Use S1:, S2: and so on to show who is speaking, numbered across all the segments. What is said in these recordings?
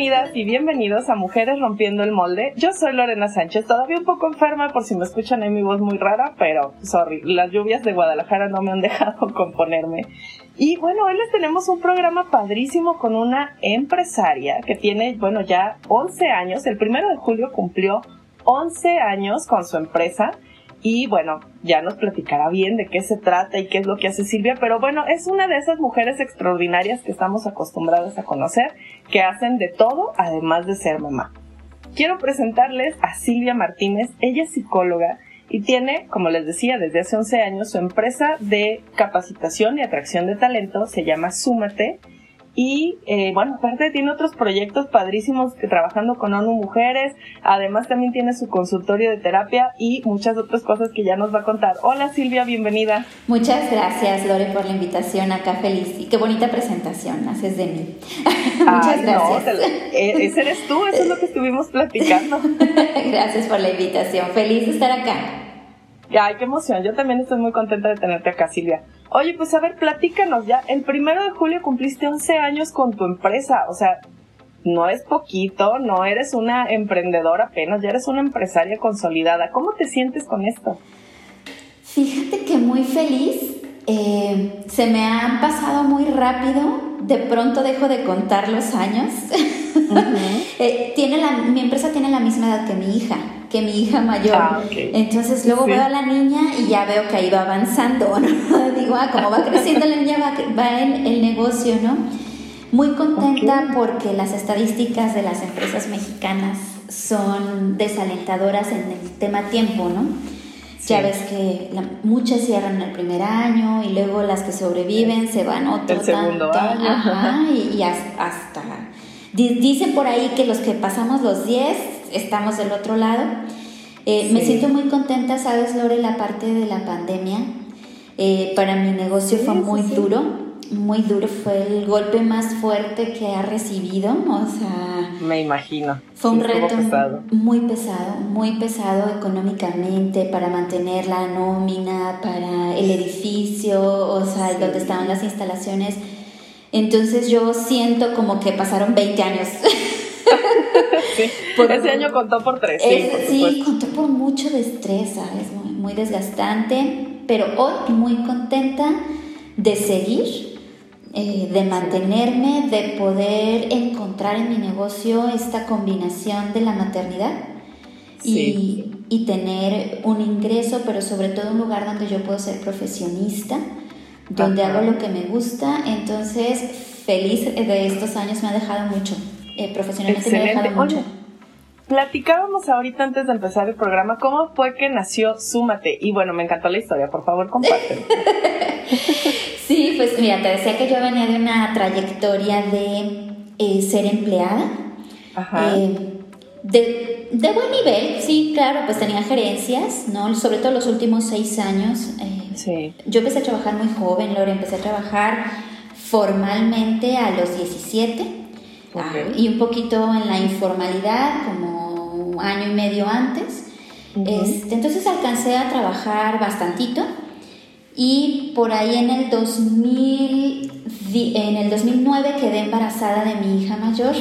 S1: Bienvenidas y bienvenidos a Mujeres Rompiendo el Molde. Yo soy Lorena Sánchez, todavía un poco enferma por si me escuchan en mi voz muy rara, pero sorry, las lluvias de Guadalajara no me han dejado componerme. Y bueno, hoy les tenemos un programa padrísimo con una empresaria que tiene, bueno, ya 11 años. El primero de julio cumplió 11 años con su empresa y bueno, ya nos platicará bien de qué se trata y qué es lo que hace Silvia, pero bueno, es una de esas mujeres extraordinarias que estamos acostumbrados a conocer, que hacen de todo además de ser mamá. Quiero presentarles a Silvia Martínez, ella es psicóloga y tiene, como les decía, desde hace 11 años su empresa de capacitación y atracción de talento, se llama Súmate, y eh, bueno, aparte tiene otros proyectos padrísimos que trabajando con ONU Mujeres. Además también tiene su consultorio de terapia y muchas otras cosas que ya nos va a contar. Hola Silvia, bienvenida.
S2: Muchas gracias Lore por la invitación acá, feliz. Y qué bonita presentación haces de mí.
S1: muchas gracias. E, ese eres tú, eso es lo que estuvimos platicando.
S2: gracias por la invitación, feliz de estar acá.
S1: Ay, qué emoción. Yo también estoy muy contenta de tenerte acá, Silvia. Oye, pues a ver, platícanos ya. El primero de julio cumpliste 11 años con tu empresa. O sea, no es poquito, no eres una emprendedora apenas, ya eres una empresaria consolidada. ¿Cómo te sientes con esto?
S2: Fíjate que muy feliz. Eh, se me han pasado muy rápido. De pronto dejo de contar los años. Eh, tiene la, mi empresa tiene la misma edad que mi hija que mi hija mayor. Ah, Entonces luego veo a la niña y ya veo que ahí va avanzando, ¿no? Digo, ah, como va creciendo la niña, va, va en el negocio, ¿no? Muy contenta porque las estadísticas de las empresas mexicanas son desalentadoras en el tema tiempo, ¿no? Ya ves que muchas cierran el primer año y luego las que sobreviven se van otro
S1: el segundo año.
S2: y, y hasta... Dicen por ahí que los que pasamos los 10 estamos del otro lado. Eh, me siento muy contenta, sabes, Lore, la parte de la pandemia. Eh, para mi negocio fue muy duro, muy duro, fue el golpe más fuerte que ha recibido, o sea...
S1: Me imagino.
S2: Fue un reto muy pesado, muy pesado económicamente para mantener la nómina, para el edificio, o sea, donde estaban las instalaciones. Entonces yo siento como que pasaron 20 años.
S1: ese año contó por tres.
S2: sí, contó por mucho de estrés, ¿sabes? Muy, muy desgastante, pero hoy muy contenta de seguir, eh, de mantenerme, de poder encontrar en mi negocio esta combinación de la maternidad y, y, tener un ingreso, pero sobre todo un lugar donde yo puedo ser profesionista, donde hago lo que me gusta. Entonces, feliz de estos años, me ha dejado mucho. Eh, profesionalmente me ha dejado mucho.
S1: Platicábamos ahorita antes de empezar el programa cómo fue que nació Súmate. Y bueno, me encantó la historia, por favor, compártelo.
S2: sí, pues mira, te decía que yo venía de una trayectoria de eh, ser empleada. Ajá. Eh, de, de, buen nivel, sí, claro, pues tenía gerencias, ¿no? Sobre todo los últimos seis años. Eh, sí. Yo empecé a trabajar muy joven, Lore, empecé a trabajar formalmente a los 17 y un poquito en la informalidad, como año y medio antes. este, entonces alcancé a trabajar bastantito y por ahí en el, 2000, en el 2009 quedé embarazada de mi hija mayor.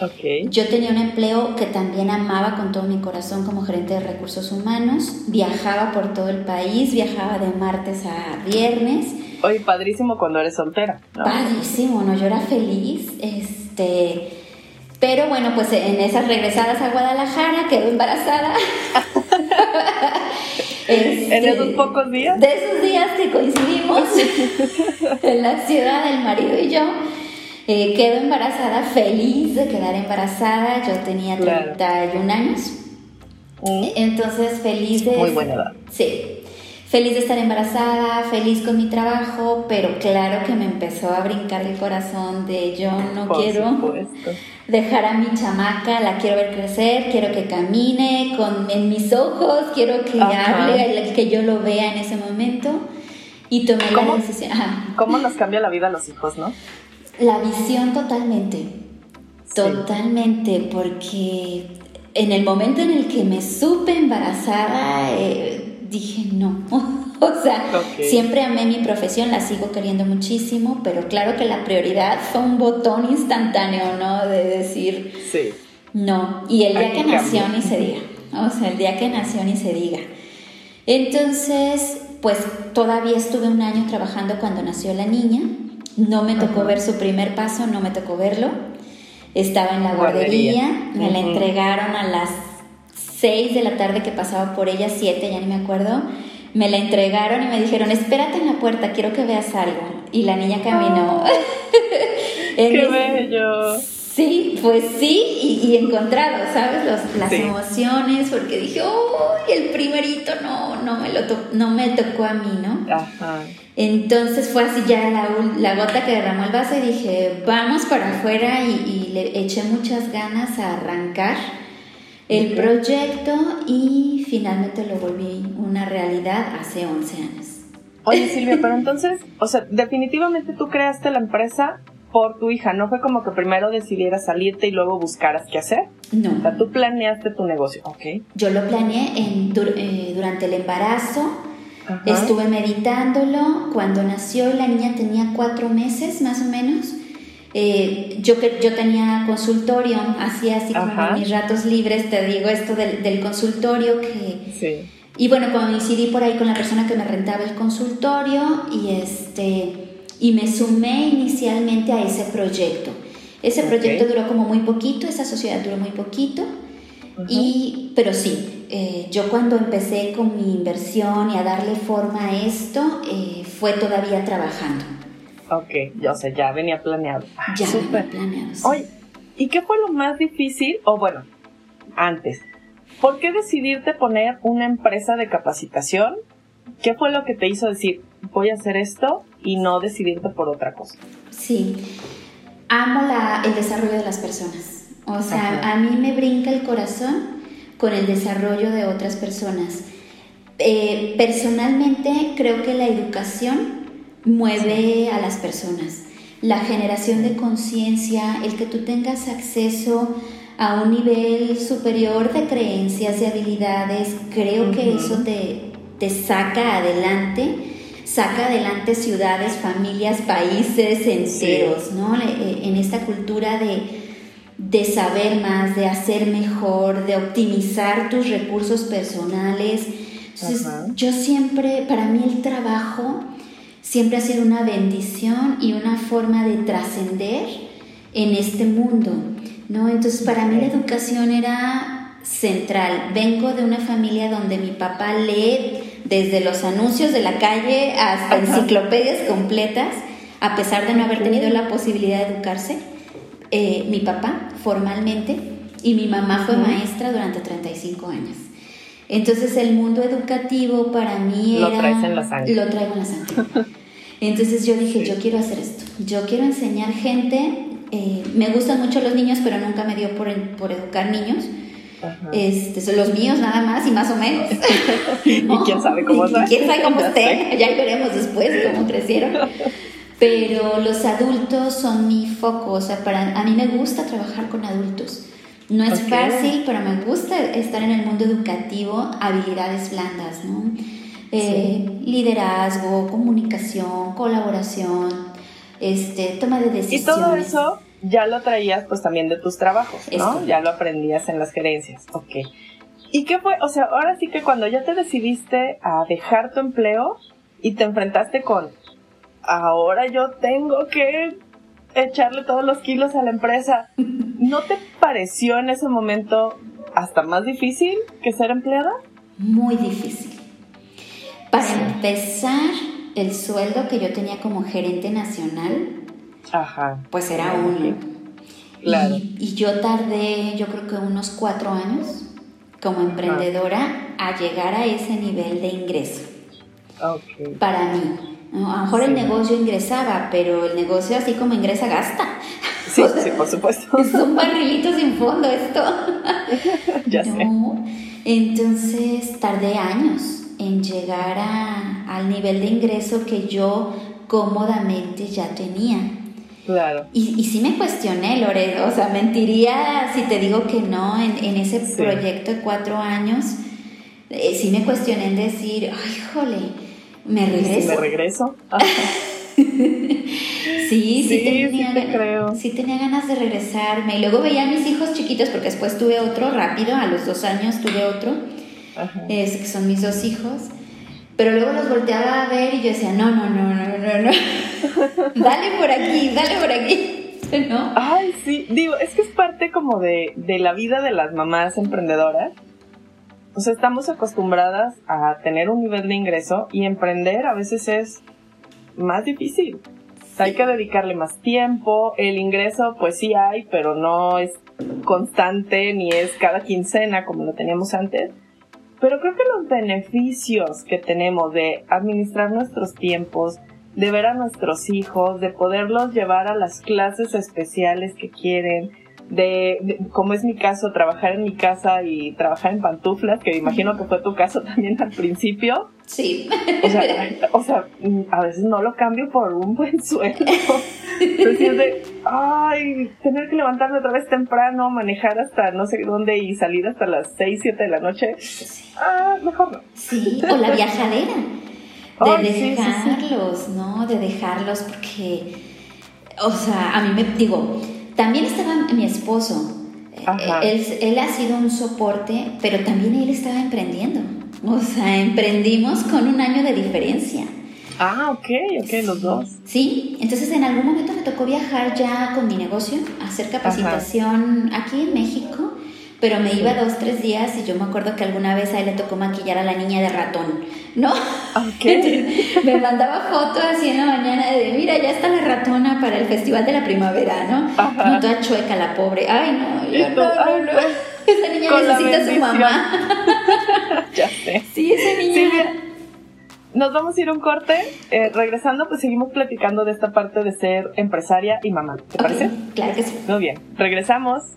S1: Okay.
S2: Yo tenía un empleo que también amaba con todo mi corazón como gerente de recursos humanos. Viajaba por todo el país, viajaba de martes a viernes.
S1: Oye, padrísimo cuando eres soltera.
S2: Padrísimo, ¿no? Yo era feliz. Este, pero bueno, pues en esas regresadas a Guadalajara quedó embarazada.
S1: en esos pocos días.
S2: De esos días que coincidimos en la ciudad, el marido y yo. Eh, quedó embarazada, feliz de quedar embarazada. Yo tenía 31 años. Mm. Entonces, feliz de.
S1: Muy buena edad.
S2: Sí feliz de estar embarazada, feliz con mi trabajo, pero claro que me empezó a brincar el corazón de yo no quiero dejar a mi chamaca, la quiero ver crecer, quiero que camine con en mis ojos, quiero que hable, que yo lo vea en ese momento. Y tomé la decisión.
S1: ¿Cómo nos cambia la vida a los hijos, no?
S2: La visión totalmente, totalmente, porque en el momento en el que me supe embarazada, eh, dije no. o sea, siempre amé mi profesión, la sigo queriendo muchísimo, pero claro que la prioridad fue un botón instantáneo, ¿no? De decir sí. no. Y el día que, nació ni se diga. O sea, el día que nació ni se diga. Entonces, pues todavía estuve un año trabajando cuando nació la niña. No me tocó ver su primer paso, no me tocó verlo. Estaba en la guardería, me la entregaron a las 6 de la tarde que pasaba por ella, 7, ya ni me acuerdo. Me la entregaron y me dijeron, espérate en la puerta, quiero que veas algo. Y la niña caminó.
S1: ¡Qué bello!
S2: Sí, pues sí, y, encontrado, ¿sabes? las emociones, porque dije, ¡oh! el primerito no, no, me, lo no me tocó a mí, ¿no? Ajá. Entonces fue así ya la, la, gota que derramó el vaso y dije, vamos para afuera y, le eché muchas ganas a arrancar el proyecto y finalmente lo volví una realidad hace 11 años.
S1: Oye Silvia, pero entonces, o sea, definitivamente tú creaste la empresa por tu hija, no fue como que primero decidieras salirte y luego buscaras qué hacer.
S2: No.
S1: O sea, tú planeaste tu negocio, ¿ok?
S2: Yo lo planeé en, eh, durante el embarazo Estuve meditándolo cuando nació la niña tenía cuatro meses más o menos. Eh, yo, yo tenía consultorio, hacía así como mis ratos libres, te digo esto del, consultorio que... Sí. Y bueno, coincidí por ahí con la persona que me rentaba el consultorio y, este, y me sumé inicialmente a ese proyecto. Ese proyecto duró como muy poquito, esa sociedad duró muy poquito, y, pero sí, eh, yo cuando empecé con mi inversión y a darle forma a esto, eh, fue todavía trabajando.
S1: Ok, yo sé, ya venía planeado.
S2: Ya venía planeado.
S1: Oye, ¿y qué fue lo más difícil? O bueno, antes, ¿por qué decidirte poner una empresa de capacitación? ¿Qué fue lo que te hizo decir, voy a hacer esto y no decidirte por otra cosa?
S2: Sí, amo la, el desarrollo de las personas. O sea, a mí me brinca el corazón con el desarrollo de otras personas. Eh, personalmente creo que la educación mueve a las personas. La generación de conciencia, el que tú tengas acceso a un nivel superior de creencias, de habilidades, creo que eso te, te saca adelante, saca adelante ciudades, familias, países enteros, ¿no? Eh, en esta cultura de, de saber más, de hacer mejor, de optimizar tus recursos personales. yo siempre, para mí el trabajo siempre ha sido una bendición y una forma de trascender en este mundo, ¿no? Entonces, para mí la educación era central. Vengo de una familia donde mi papá lee desde los anuncios de la calle hasta enciclopedias completas, a pesar de no haber tenido la posibilidad de educarse eh, mi papá formalmente y mi mamá fue maestra durante 35 años. Entonces el mundo educativo para mí era...
S1: Lo traes en la sangre.
S2: Lo traigo en la sangre. Entonces yo dije, yo quiero hacer esto. Yo quiero enseñar gente. Eh, me gustan mucho los niños, pero nunca me dio por, por educar niños. Este, son los míos nada más y más o menos.
S1: y quién sabe cómo
S2: y, quién sabe cómo estén. Ya veremos después cómo crecieron pero los adultos son mi foco, o sea, para, a mí me gusta trabajar con adultos. No es fácil, pero me gusta estar en el mundo educativo, habilidades blandas, ¿no? Eh, liderazgo, comunicación, colaboración, este, toma de decisiones.
S1: Y todo eso ya lo traías pues también de tus trabajos, ¿no? Ya lo aprendías en las gerencias, ok. ¿Y qué fue? O sea, ahora sí que cuando ya te decidiste a dejar tu empleo y te enfrentaste con ahora yo tengo que echarle todos los kilos a la empresa. ¿No te pareció en ese momento hasta más difícil que ser empleada?
S2: Muy difícil. Para empezar, el sueldo que yo tenía como gerente nacional, pues era uno. Claro. Y, y, yo tardé, yo creo que unos cuatro años como emprendedora a llegar a ese nivel de ingreso. para mí. A lo mejor el negocio ingresaba, pero el negocio así como ingresa gasta.
S1: Sí, sí, por supuesto.
S2: Es un barrilito sin fondo esto.
S1: ya sé.
S2: Entonces tardé años en llegar al nivel de ingreso que yo cómodamente ya tenía.
S1: Claro.
S2: Y, y sí me cuestioné, Loredo, o sea, mentiría si te digo que no en, en ese proyecto de cuatro años. Eh, sí me cuestioné en decir, ay, jole, ¿me regreso?
S1: ¿Me regreso?
S2: sí, sí, tenía, sí, creo. sí tenía ganas de regresarme. Y luego veía a mis hijos chiquitos, porque después tuve otro rápido, a los dos años tuve otro, Es, que son mis dos hijos. Pero luego los volteaba a ver y yo decía, no, no, no, no, no, no. dale por aquí, dale por aquí. ¿No?
S1: Ay, sí. Digo, es que es parte como de, de la vida de las mamás emprendedoras. O sea, estamos acostumbradas a tener un nivel de ingreso y emprender a veces es más difícil. Hay que dedicarle más tiempo. El ingreso, pues sí hay, pero no es constante ni es cada quincena como lo teníamos antes. Pero creo que los beneficios que tenemos de administrar nuestros tiempos, de ver a nuestros hijos, de poderlos llevar a las clases especiales que quieren, de, como es mi caso, trabajar en mi casa y trabajar en pantuflas, que imagino que fue tu caso también al principio.
S2: Sí.
S1: O sea, o sea a veces no lo cambio por un buen sueldo. Entonces de, ay, tener que levantarme otra vez temprano, manejar hasta no sé dónde y salir hasta las 6, 7 de la noche. Ah, mejor no.
S2: Sí, o la viajadera. De dejarlos, ¿no? De dejarlos porque, o sea, a mí me digo, también estaba mi esposo. Él, él, ha sido un soporte, pero también él estaba emprendiendo. O sea, emprendimos con un año de diferencia.
S1: Ah, ok, ok, los dos.
S2: Sí, entonces en algún momento me tocó viajar ya con mi negocio, hacer capacitación aquí en México, pero me iba dos, tres días y yo me acuerdo que alguna vez a él le tocó maquillar a la niña de ratón, ¿no?
S1: Ok.
S2: me mandaba fotos así en la mañana de, mira, ya está la ratona para el Festival de la Primavera, ¿no? Ajá. No, toda chueca la pobre. Ay, no, yo, no, no, no. Esa niña necesita a su mamá.
S1: ya sé.
S2: Sí, esa niña
S1: nos vamos a ir un corte. Eh, regresando, pues seguimos platicando de esta parte de ser empresaria y mamá. ¿Te parece?
S2: Claro que sí.
S1: Muy bien. Regresamos.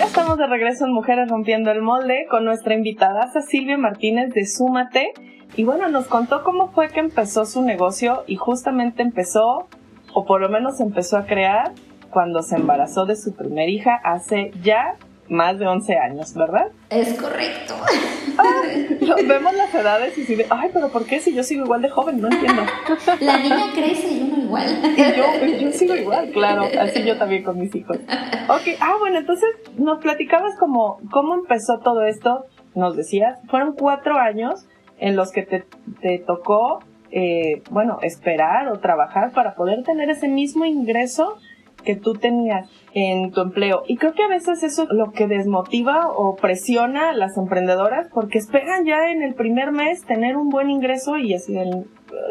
S1: Estamos de regreso en Mujeres Rompiendo el Molde con nuestra invitada Silvia Martínez de Súmate. Y bueno, nos contó cómo fue que empezó su negocio y justamente empezó, o por lo menos empezó a crear, cuando se embarazó de su primer hija hace ya más de 11 años, ¿verdad?
S2: Es correcto.
S1: vemos las edades y si ay, pero ¿por qué si yo sigo igual de joven? No entiendo.
S2: La niña crece y uno igual.
S1: Y yo, sigo igual, claro, así yo también con mis hijos. Ok, ah, bueno, entonces nos platicabas como cómo empezó todo esto, nos decías, fueron cuatro años en los que te, te tocó, eh, bueno, esperar o trabajar para poder tener ese mismo ingreso que tú tenías en tu empleo. Y creo que a veces eso es lo que desmotiva o presiona a las emprendedoras porque esperan ya en el primer mes tener un buen ingreso y así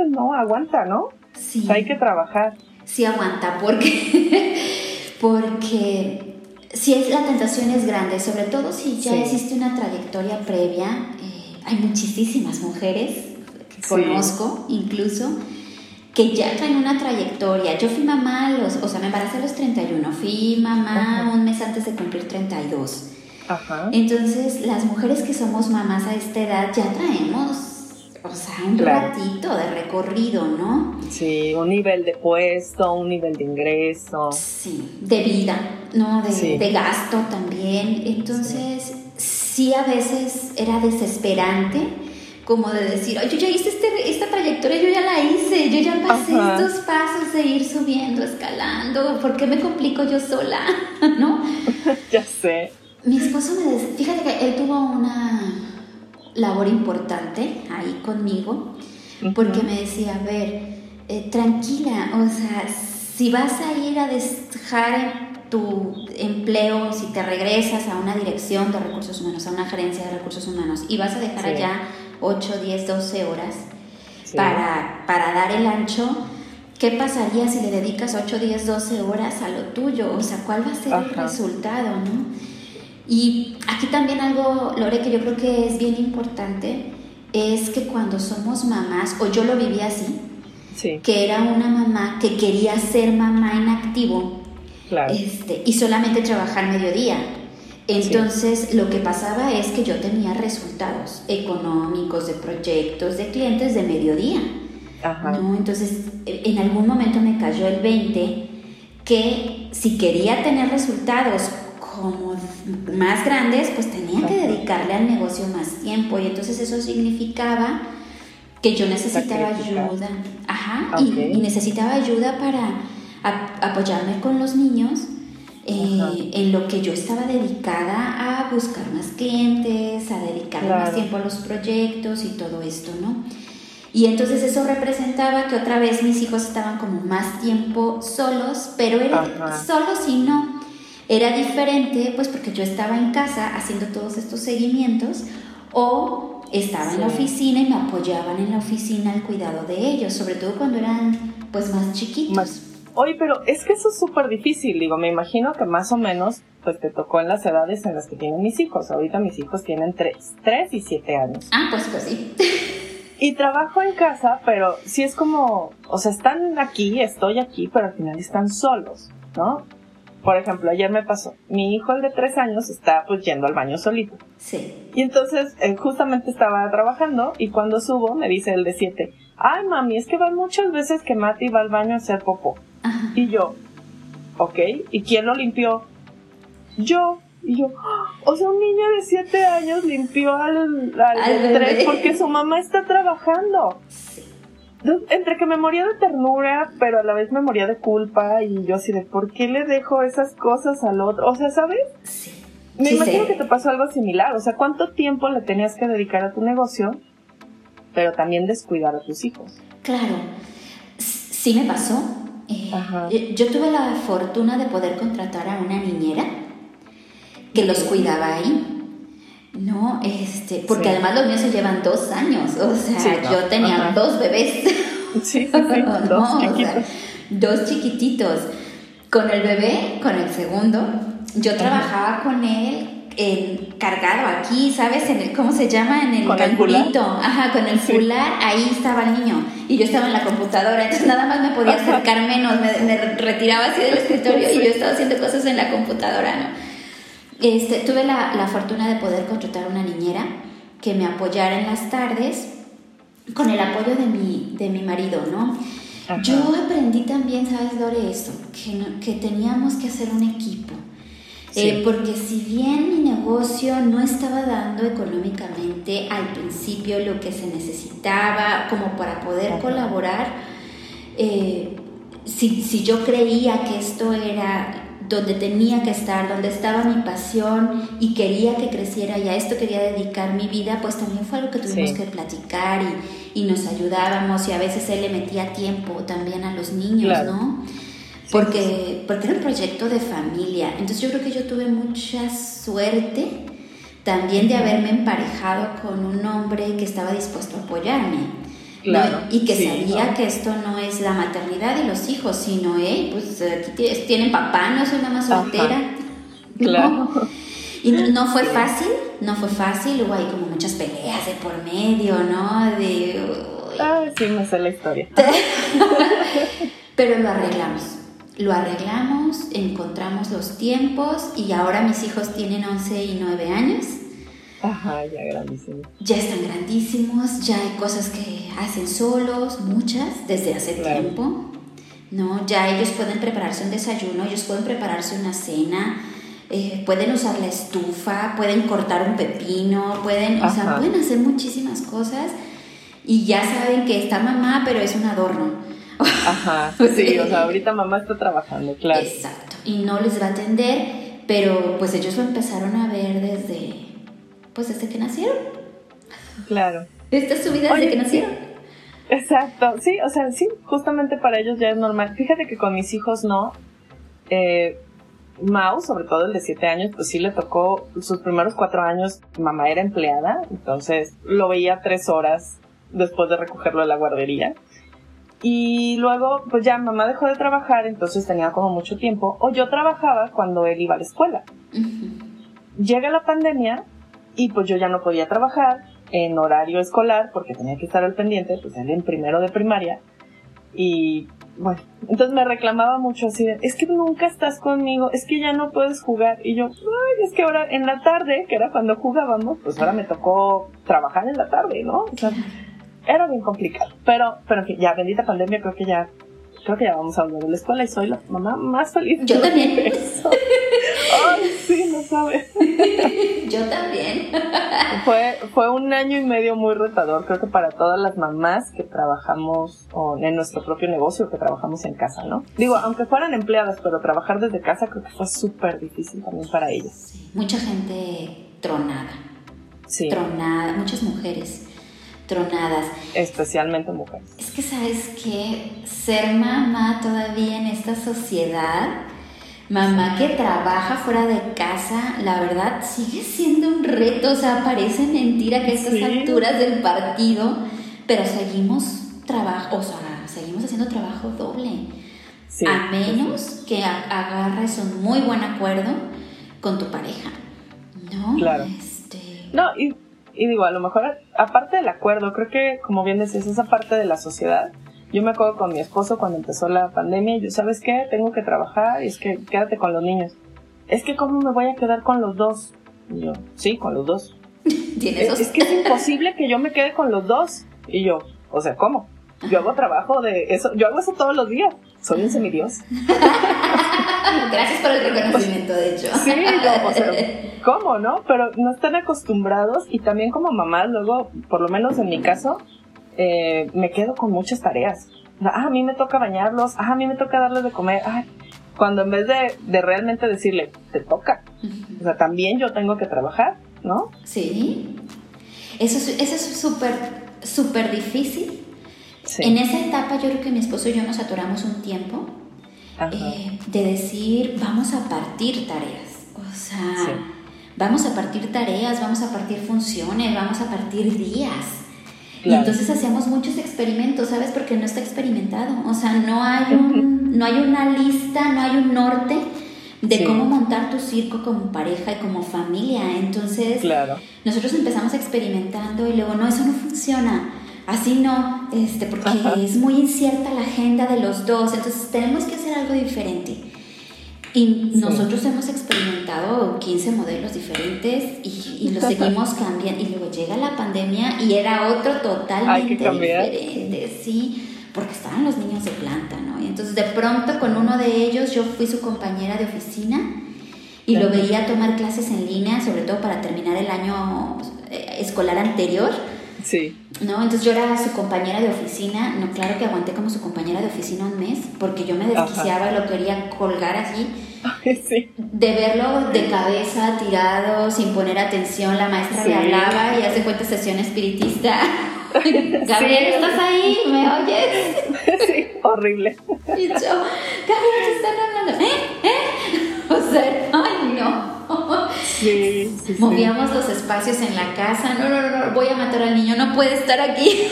S1: no, aguanta, ¿no?
S2: Sí.
S1: hay que trabajar.
S2: Sí aguanta porque, porque si es, la tentación es grande, sobre todo si ya existe una trayectoria previa. Eh, hay muchísimas mujeres que conozco incluso que ya traen una trayectoria. Yo fui mamá, los, o sea, me embaracé a los 31, fui mamá un mes antes de cumplir 32. Ajá. Entonces, las mujeres que somos mamás a esta edad ya traemos, o sea, un ratito de recorrido, ¿no?
S1: Sí, un nivel de puesto, un nivel de ingreso.
S2: Sí, de vida, ¿no? De, de gasto también. Entonces, sí. sí a veces era desesperante como de decir, yo ya hice este, esta trayectoria, yo ya la hice, yo ya pasé estos pasos de ir subiendo, escalando, ¿por qué me complico yo sola? ¿No?
S1: ya sé.
S2: Mi esposo me decía, fíjate que él tuvo una labor importante ahí conmigo, porque me decía, a ver, eh, tranquila, o sea, si vas a ir a dejar tu empleo, si te regresas a una dirección de recursos humanos, a una gerencia de recursos humanos, y vas a dejar allá 8, 10, 12 horas para, para dar el ancho, ¿qué pasaría si le dedicas 8, 10, 12 horas a lo tuyo? O sea, ¿cuál va a ser el resultado, no? Y aquí también algo, Lore, que yo creo que es bien importante, es que cuando somos mamás, o yo lo viví así, que era una mamá que quería ser mamá en activo este, y solamente trabajar mediodía. Entonces, lo que pasaba es que yo tenía resultados económicos, de proyectos, de clientes de mediodía. ¿no? Entonces, en algún momento me cayó el 20 que si quería tener resultados como más grandes, pues tenía que dedicarle al negocio más tiempo. Y entonces eso significaba que yo necesitaba ayuda, ajá, y, necesitaba ayuda para apoyarme con los niños eh, en lo que yo estaba dedicada a buscar más clientes, a dedicarle más tiempo a los proyectos y todo esto, ¿no? Y entonces eso representaba que otra vez mis hijos estaban como más tiempo solos, pero era solos y no. Era diferente, pues porque yo estaba en casa haciendo todos estos seguimientos o estaba en la oficina y me apoyaban en la oficina al cuidado de ellos, sobre todo cuando eran pues más chiquitos.
S1: Oye, pero es que eso es súper difícil, digo, me imagino que más o menos pues te tocó en las edades en las que tienen mis hijos. Ahorita mis hijos tienen 3, 3 y 7 años.
S2: Ah, pues pues sí.
S1: Y trabajo en casa, pero sí es como, o sea, están aquí, estoy aquí, pero al final están solos, ¿no? Por ejemplo, ayer me pasó, mi hijo, el de tres años, está pues yendo al baño solito.
S2: Sí.
S1: Y entonces, eh, justamente estaba trabajando y cuando subo me dice el de siete, ay mami, es que van muchas veces que Mati va al baño a hacer popó. Y yo, ok, ¿y quién lo limpió? Yo. Y yo, o sea, un niño de siete años limpió al, al, de tres porque su mamá está trabajando entre que me moría de ternura, pero a la vez me moría de culpa y yo así de, ¿por qué le dejo esas cosas al otro? O sea, ¿sabes? Sí. Me imagino que te pasó algo similar, o sea, ¿cuánto tiempo le tenías que dedicar a tu negocio, pero también descuidar a tus hijos?
S2: Claro, sí me pasó. Eh, yo tuve la fortuna de poder contratar a una niñera que los cuidaba ahí. No, este, porque además los míos se llevan dos años, o sea, yo tenía dos bebés.
S1: Sí, sí, dos, chiquitos.
S2: dos chiquititos. Con el bebé, con el segundo, yo trabajaba con él en, cargado aquí, ¿sabes? En el, ¿Cómo se llama? En el calculito. Ajá, con el fular, ahí estaba el niño. Y yo estaba en la computadora, entonces nada más me podía acercar menos, me, retiraba así del escritorio y yo estaba haciendo cosas en la computadora, ¿no? Este, tuve la, fortuna de poder contratar una niñera que me apoyara en las tardes con el apoyo de mi, de mi marido, ¿no? Yo aprendí también, ¿sabes, Dore? Eso, que, que teníamos que hacer un equipo. Eh, porque si bien mi negocio no estaba dando económicamente al principio lo que se necesitaba como para poder colaborar, eh, si, si, yo creía que esto era donde tenía que estar, donde estaba mi pasión y quería que creciera y a esto quería dedicar mi vida, pues también fue algo que tuvimos que platicar y, y, nos ayudábamos y a veces él le metía tiempo también a los niños, ¿no? Porque, porque era un proyecto de familia. Entonces yo creo que yo tuve mucha suerte también de haberme emparejado con un hombre que estaba dispuesto a apoyarme. Y que sabía que esto no es la maternidad de los hijos, sino, hey, pues aquí tienen papá, no soy mamá soltera.
S1: Claro.
S2: Y no, fue fácil, no fue fácil, hubo ahí como muchas peleas de por medio, ¿no? De...
S1: Ah, sí, me sé la historia.
S2: Pero lo arreglamos, lo arreglamos, encontramos los tiempos y ahora mis hijos tienen 11 y 9 años
S1: Ajá, ya grandísimos.
S2: Ya están grandísimos, ya hay cosas que hacen solos, muchas, desde hace tiempo. ¿no? Ya ellos pueden prepararse un desayuno, ellos pueden prepararse una cena. eh, pueden usar la estufa, pueden cortar un pepino, pueden, o sea, pueden hacer muchísimas cosas y ya saben que está mamá, pero es un adorno.
S1: Ajá, sí, o sea, ahorita mamá está trabajando, claro.
S2: Exacto, y no les va a atender, pero pues ellos lo empezaron a ver desde, pues desde que nacieron.
S1: Claro.
S2: Esta es su vida desde que nacieron.
S1: Exacto, sí, o sea, sí, justamente para ellos ya es normal. Fíjate que con mis hijos no. Eh, Mau, sobre todo el de 7 años, pues sí le tocó sus primeros 4 años, mamá era empleada, entonces lo veía 3 horas después de recogerlo de la guardería. Y luego, pues ya mamá dejó de trabajar, entonces tenía como mucho tiempo, o yo trabajaba cuando él iba a la escuela. Llega la pandemia y pues yo ya no podía trabajar en horario escolar porque tenía que estar al pendiente, pues él en primero de primaria. Y bueno, entonces me reclamaba mucho así es que nunca estás conmigo, es que ya no puedes jugar. Y yo, ay, es que ahora en la tarde, que era cuando jugábamos, pues ahora me tocó trabajar en la tarde, ¿no? O sea, era bien complicado. Pero, pero ya, bendita pandemia, creo que ya, creo que ya vamos a volver a la escuela y soy la mamá más feliz.
S2: Yo también.
S1: Ay, sí, no sabes.
S2: Yo también.
S1: Fue, fue un año y medio muy retador, creo que para todas las mamás que trabajamos en nuestro propio negocio, que trabajamos en casa, ¿no? Digo, aunque fueran empleadas, pero trabajar desde casa creo que fue súper difícil también para ellas.
S2: mucha gente tronada. Sí. Tronada, muchas mujeres tronadas.
S1: Especialmente mujeres.
S2: Es que sabes que ser mamá todavía en esta sociedad, mamá que trabaja fuera de casa, la verdad sigue siendo un reto, o sea, parece mentira que a estas alturas del partido, pero seguimos trabajo, o sea, seguimos haciendo trabajo doble. a menos que agarres un muy buen acuerdo con tu pareja. ¿No?
S1: Claro. Este... No, y y digo, a lo mejor, aparte del acuerdo, creo que, como bien decías, esa parte de la sociedad. Yo me acuerdo con mi esposo cuando empezó la pandemia y yo, ¿sabes qué? Tengo que trabajar y es que quédate con los niños. Es que, ¿cómo me voy a quedar con los dos? Y yo, sí, con los dos.
S2: ¿Tienes
S1: es, es que es imposible que yo me quede con los dos. Y yo, o sea, ¿cómo? Yo hago trabajo de eso, yo hago eso todos los días. Soy un semidios.
S2: Gracias por el reconocimiento, de hecho.
S1: Sí, ¿cómo, no? Pero no están acostumbrados y también como mamá, luego, por lo menos en mi caso, eh, me quedo con muchas tareas. Ah, a mí me toca bañarlos, ah, a mí me toca darles de comer, ah, cuando en vez de, de realmente decirle, te toca, o sea, también yo tengo que trabajar, ¿no?
S2: Sí. Eso es eso es súper, súper difícil. En esa etapa yo creo que mi esposo y yo nos atoramos un tiempo eh, de decir, vamos a partir tareas. O sea, vamos a partir tareas, vamos a partir funciones, vamos a partir días. Y entonces hacíamos muchos experimentos, ¿sabes? Porque no está experimentado. O sea, no hay, un, no hay una lista, no hay un norte de cómo montar tu circo como pareja y como familia. Entonces, nosotros empezamos experimentando y luego, no, eso no funciona así no, este, porque es muy incierta la agenda de los dos, entonces tenemos que hacer algo diferente. Y nosotros hemos experimentado 15 modelos diferentes y, y los seguimos cambiando. Y luego llega la pandemia y era otro totalmente diferente, sí, porque estaban los niños de planta, ¿no? Y entonces de pronto con uno de ellos yo fui su compañera de oficina y lo veía tomar clases en línea, sobre todo para terminar el año eh, escolar anterior
S1: Sí.
S2: ¿No? Entonces yo era su compañera de oficina, no, claro que aguanté como su compañera de oficina un mes, porque yo me desquiciaba y lo quería colgar así.
S1: Sí.
S2: De verlo de cabeza, tirado, sin poner atención, la maestra le hablaba y hace cuenta sesión espiritista. Gabriel, ¿estás ahí? ¿Me oyes?
S1: Sí, horrible.
S2: Y yo, Gabriel, ¿te están hablando? ¿Eh? ¿Eh? O sea.
S1: Sí,
S2: Movíamos los espacios en la casa. No, no, no, voy a matar al niño, no puede estar aquí.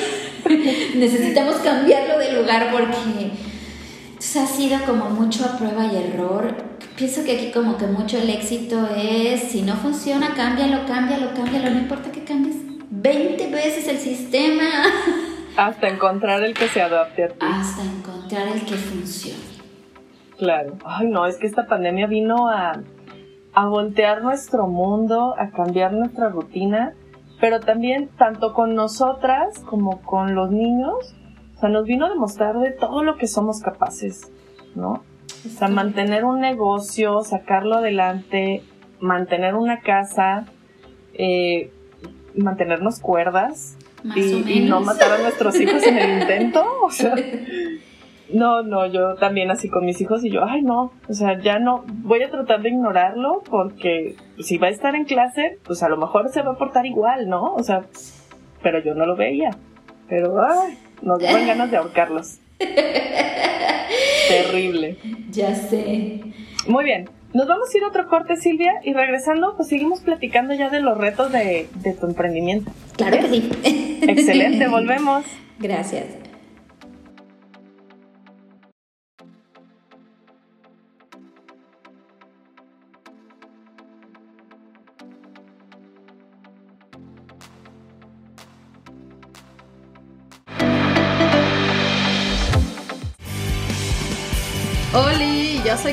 S2: Necesitamos cambiarlo de lugar porque ha sido como mucho a prueba y error. Pienso que aquí como que mucho el éxito es, si no funciona, cámbialo, cámbialo, cámbialo, no importa que cambies 20 veces el sistema.
S1: Hasta encontrar el que se adapte a ti.
S2: Hasta encontrar el que funcione.
S1: Claro. Ay, no, es que esta pandemia vino a a voltear nuestro mundo, a cambiar nuestra rutina, pero también tanto con nosotras como con los niños, o sea, nos vino a demostrar de todo lo que somos capaces, ¿no? O sea, mantener un negocio, sacarlo adelante, mantener una casa, eh, mantenernos cuerdas y, no matar a nuestros hijos en el intento. O sea, no, no, yo también así con mis hijos y yo, ay no, o sea, ya no, voy a tratar de ignorarlo porque si va a estar en clase, pues a lo mejor se va a portar igual, ¿no? O sea, pero yo no lo veía. Pero, ay, nos daban ganas de ahorcarlos. Terrible.
S2: Ya sé.
S1: Muy bien. Nos vamos a ir a otro corte, Silvia, y regresando, pues seguimos platicando ya de los retos de, de tu emprendimiento.
S2: Claro que sí.
S1: Excelente, volvemos.
S2: Gracias.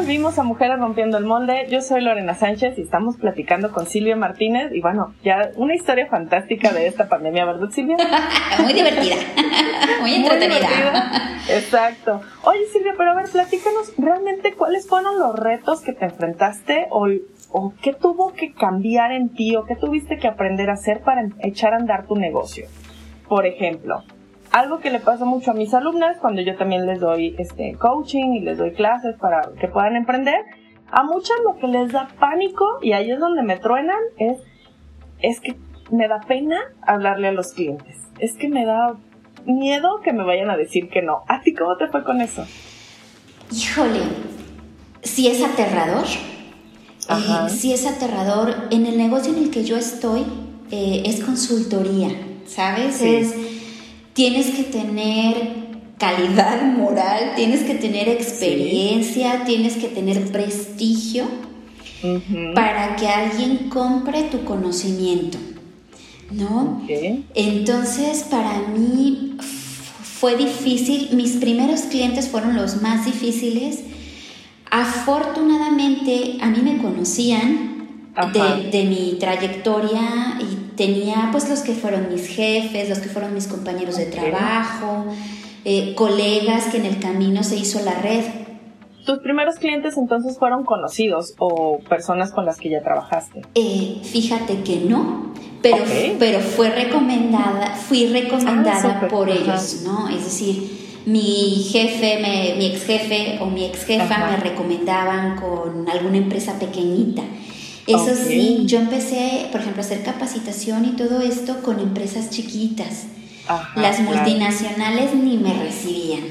S1: volvimos a Mujeres Rompiendo el Molde. Yo soy Lorena Sánchez y estamos platicando con Silvia Martínez. Y bueno, ya una historia fantástica de esta pandemia, ¿verdad, Silvia?
S2: Muy divertida. Muy entretenida.
S1: Exacto. Oye, Silvia, pero a ver, platícanos realmente cuáles fueron los retos que te enfrentaste o, o qué tuvo que cambiar en ti o qué tuviste que aprender a hacer para echar a andar tu negocio. Por ejemplo, algo que le pasa mucho a mis alumnas cuando yo también les doy este coaching y les doy clases para que puedan emprender, a muchas lo que les da pánico y ahí es donde me truenan es es que me da pena hablarle a los clientes. Es que me da miedo que me vayan a decir que no. ¿A ti cómo te fue con eso?
S2: Híjole, si es aterrador. Eh, si es aterrador. En el negocio en el que yo estoy eh, es consultoría, ¿sabes? Es tienes que tener calidad moral, tienes que tener experiencia, tienes que tener prestigio para que alguien compre tu conocimiento, ¿no? Entonces, para mí fue difícil, mis primeros clientes fueron los más difíciles. Afortunadamente, a mí me conocían de, de, mi trayectoria y tenía pues los que fueron mis jefes, los que fueron mis compañeros de trabajo, eh, colegas que en el camino se hizo la red.
S1: ¿Tus primeros clientes entonces fueron conocidos o personas con las que ya trabajaste?
S2: Eh, fíjate que no, pero, pero fue recomendada, fui recomendada ah, por ellos, ¿no? Es decir, mi jefe, mi ex jefe o mi ex jefa me recomendaban con alguna empresa pequeñita. Eso sí, yo empecé, por ejemplo, a hacer capacitación y todo esto con empresas chiquitas. Las multinacionales ni me recibían.